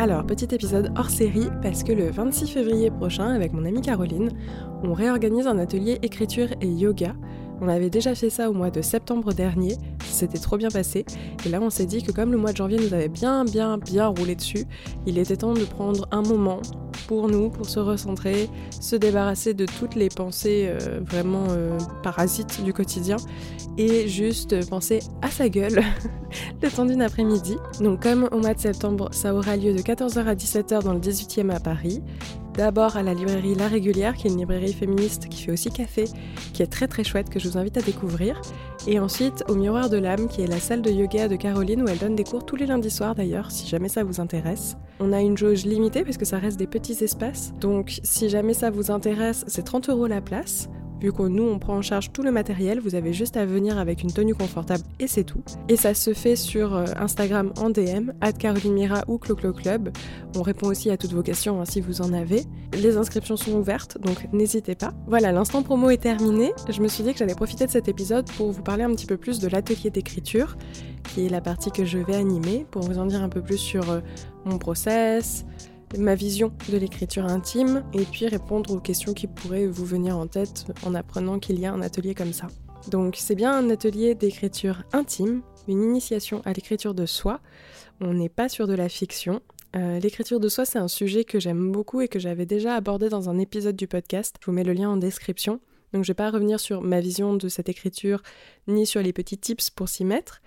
Alors, petit épisode hors série parce que le 26 février prochain, avec mon amie Caroline, on réorganise un atelier écriture et yoga. On avait déjà fait ça au mois de septembre dernier, c'était trop bien passé, et là on s'est dit que comme le mois de janvier nous avait bien bien bien roulé dessus, il était temps de prendre un moment pour nous, pour se recentrer, se débarrasser de toutes les pensées euh, vraiment euh, parasites du quotidien et juste penser à sa gueule le temps d'une après-midi. Donc comme au mois de septembre, ça aura lieu de 14h à 17h dans le 18e à Paris. D'abord à la librairie La Régulière, qui est une librairie féministe qui fait aussi café, qui est très très chouette, que je vous invite à découvrir. Et ensuite au Miroir de l'âme, qui est la salle de yoga de Caroline, où elle donne des cours tous les lundis soirs d'ailleurs, si jamais ça vous intéresse. On a une jauge limitée, parce que ça reste des petits espaces. Donc si jamais ça vous intéresse, c'est 30 euros la place. Vu que nous, on prend en charge tout le matériel, vous avez juste à venir avec une tenue confortable et c'est tout. Et ça se fait sur euh, Instagram en DM, Caroline ou Cloclo Club. On répond aussi à toutes vos questions hein, si vous en avez. Les inscriptions sont ouvertes, donc n'hésitez pas. Voilà, l'instant promo est terminé. Je me suis dit que j'allais profiter de cet épisode pour vous parler un petit peu plus de l'atelier d'écriture, qui est la partie que je vais animer, pour vous en dire un peu plus sur euh, mon process, ma vision de l'écriture intime et puis répondre aux questions qui pourraient vous venir en tête en apprenant qu'il y a un atelier comme ça. Donc c'est bien un atelier d'écriture intime, une initiation à l'écriture de soi. On n'est pas sur de la fiction. Euh, l'écriture de soi, c'est un sujet que j'aime beaucoup et que j'avais déjà abordé dans un épisode du podcast. Je vous mets le lien en description. Donc je ne vais pas revenir sur ma vision de cette écriture ni sur les petits tips pour s'y mettre.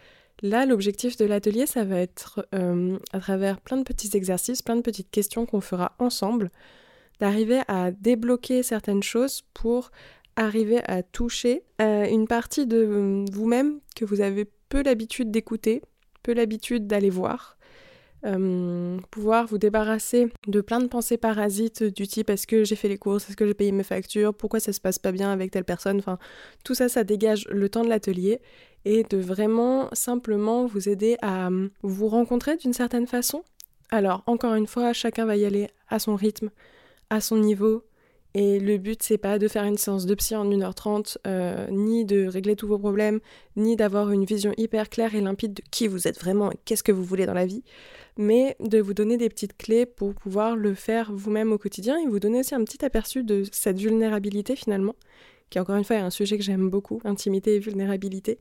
Là, l'objectif de l'atelier, ça va être, euh, à travers plein de petits exercices, plein de petites questions qu'on fera ensemble, d'arriver à débloquer certaines choses pour arriver à toucher euh, une partie de vous-même que vous avez peu l'habitude d'écouter, peu l'habitude d'aller voir, euh, pouvoir vous débarrasser de plein de pensées parasites du type est-ce que j'ai fait les courses, est-ce que j'ai payé mes factures, pourquoi ça se passe pas bien avec telle personne, enfin tout ça ça dégage le temps de l'atelier et de vraiment simplement vous aider à euh, vous rencontrer d'une certaine façon. Alors encore une fois, chacun va y aller à son rythme, à son niveau, et le but, c'est pas de faire une séance de psy en 1h30, euh, ni de régler tous vos problèmes, ni d'avoir une vision hyper claire et limpide de qui vous êtes vraiment et qu'est-ce que vous voulez dans la vie, mais de vous donner des petites clés pour pouvoir le faire vous-même au quotidien et vous donner aussi un petit aperçu de cette vulnérabilité finalement, qui encore une fois est un sujet que j'aime beaucoup, intimité et vulnérabilité,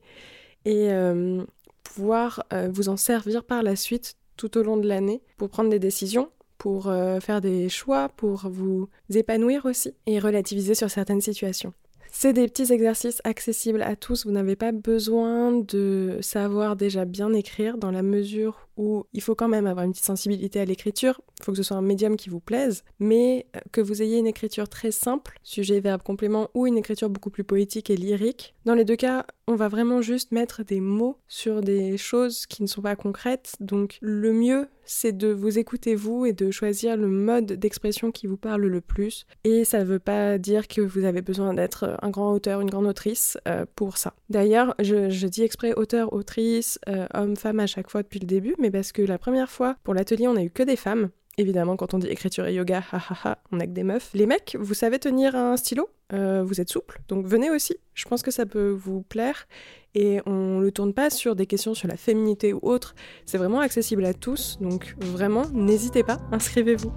et euh, pouvoir euh, vous en servir par la suite tout au long de l'année pour prendre des décisions pour euh, faire des choix, pour vous épanouir aussi et relativiser sur certaines situations. C'est des petits exercices accessibles à tous, vous n'avez pas besoin de savoir déjà bien écrire dans la mesure où il faut quand même avoir une petite sensibilité à l'écriture, il faut que ce soit un médium qui vous plaise, mais euh, que vous ayez une écriture très simple, sujet, verbe, complément, ou une écriture beaucoup plus poétique et lyrique. Dans les deux cas, on va vraiment juste mettre des mots sur des choses qui ne sont pas concrètes, donc le mieux c'est de vous écouter vous et de choisir le mode d'expression qui vous parle le plus. Et ça ne veut pas dire que vous avez besoin d'être un grand auteur, une grande autrice euh, pour ça. D'ailleurs, je, dis exprès auteur, autrice, euh, homme, femme à chaque fois depuis le début, mais parce que la première fois, pour l'atelier, on a eu que des femmes. Évidemment, quand on dit écriture et yoga, ha, on a que des meufs. Les mecs, vous savez tenir un stylo? Euh, Vous êtes souple, donc venez aussi. Je pense que ça peut vous plaire. Et on ne tourne pas sur des questions sur la féminité ou autre. C'est vraiment accessible à tous, donc vraiment, n'hésitez pas, inscrivez-vous.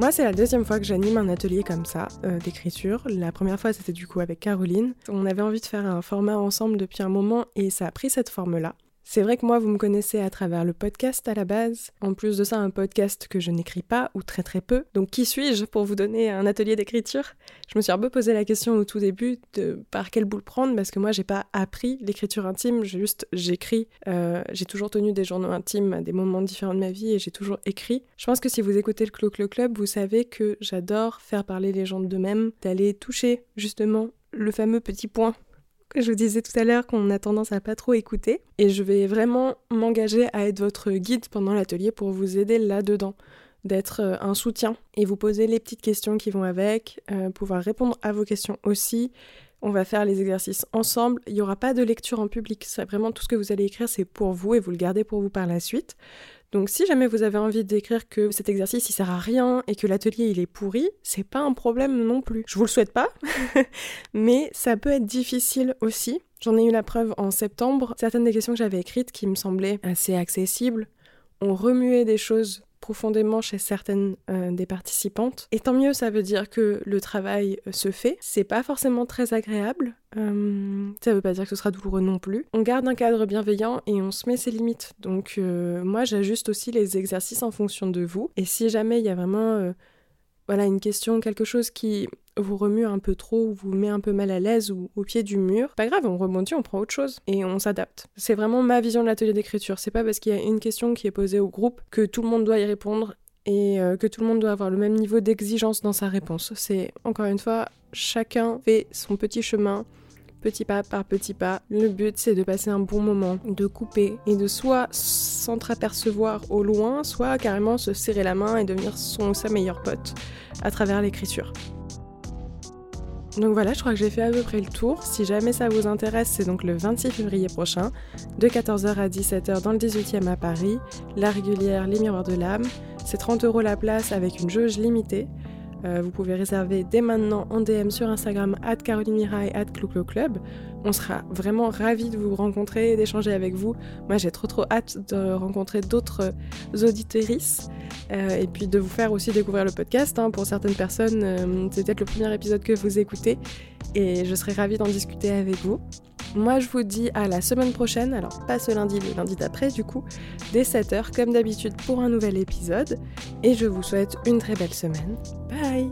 Moi, c'est la deuxième fois que j'anime un atelier comme ça, euh, d'écriture. La première fois, c'était du coup avec Caroline. On avait envie de faire un format ensemble depuis un moment et ça a pris cette forme-là. C'est vrai que moi, vous me connaissez à travers le podcast à la base. En plus de ça, un podcast que je n'écris pas ou très très peu. Donc qui suis-je pour vous donner un atelier d'écriture? Je me suis un peu posé la question au tout début de par quel bout le prendre parce que moi, j'ai pas appris l'écriture intime. Juste j'écris. Euh, j'ai toujours tenu des journaux intimes à des moments différents de ma vie et j'ai toujours écrit. Je pense que si vous écoutez le Clo Clo Club, vous savez que j'adore faire parler les gens d'eux-mêmes, d'aller toucher justement le fameux petit point je vous disais tout à l'heure qu'on a tendance à pas trop écouter. Et je vais vraiment m'engager à être votre guide pendant l'atelier pour vous aider là-dedans, d'être euh, un soutien et vous poser les petites questions qui vont avec, euh, pouvoir répondre à vos questions aussi. On va faire les exercices ensemble. Il n'y aura pas de lecture en public. C'est vraiment tout ce que vous allez écrire, c'est pour vous et vous le gardez pour vous par la suite. Donc si jamais vous avez envie d'écrire que cet exercice il sert à rien et que l'atelier il est pourri, c'est pas un problème non plus. Je vous le souhaite pas, mais ça peut être difficile aussi. J'en ai eu la preuve en septembre. Certaines des questions que j'avais écrites qui me semblaient assez accessibles ont remué des choses profondément chez certaines euh, des participantes. Et tant mieux, ça veut dire que le travail euh, se fait. C'est pas forcément très agréable. Euh, ça veut pas dire que ce sera douloureux non plus. On garde un cadre bienveillant et on se met ses limites. Donc moi, j'ajuste aussi les exercices en fonction de vous. Et si jamais il y a vraiment voilà une question, quelque chose qui vous remue un peu trop ou vous met un peu mal à l'aise ou au pied du mur, pas grave, on rebondit, on prend autre chose et on s'adapte. C'est vraiment ma vision de l'atelier d'écriture. C'est pas parce qu'il y a une question qui est posée au groupe que tout le monde doit y répondre et euh, que tout le monde doit avoir le même niveau d'exigence dans sa réponse. C'est encore une fois, chacun fait son petit chemin petit pas par petit pas. Le but, c'est de passer un bon moment, de couper et de soit s'entreapercevoir au loin, soit carrément se serrer la main et devenir son ou sa meilleure pote à travers l'écriture. Donc voilà, je crois que j'ai fait à peu près le tour. Si jamais ça vous intéresse, c'est donc le 26 février prochain, de 14h à 17h dans le 18e à Paris, la régulière Les Miroirs de l'âme. C'est 30 euros la place avec une jauge limitée. Euh, vous pouvez réserver dès maintenant en DM sur Instagram at Caroline at Club. On sera vraiment ravis de vous rencontrer d'échanger avec vous. Moi, j'ai trop trop hâte de rencontrer d'autres auditrices euh, et puis de vous faire aussi découvrir le podcast. Hein. Pour certaines personnes, euh, c'est peut-être le premier épisode que vous écoutez et je serai ravie d'en discuter avec vous. Moi, je vous dis à la semaine prochaine, alors pas ce lundi, le lundi d'après, du coup, dès 7h, comme d'habitude, pour un nouvel épisode. Et je vous souhaite une très belle semaine. Bye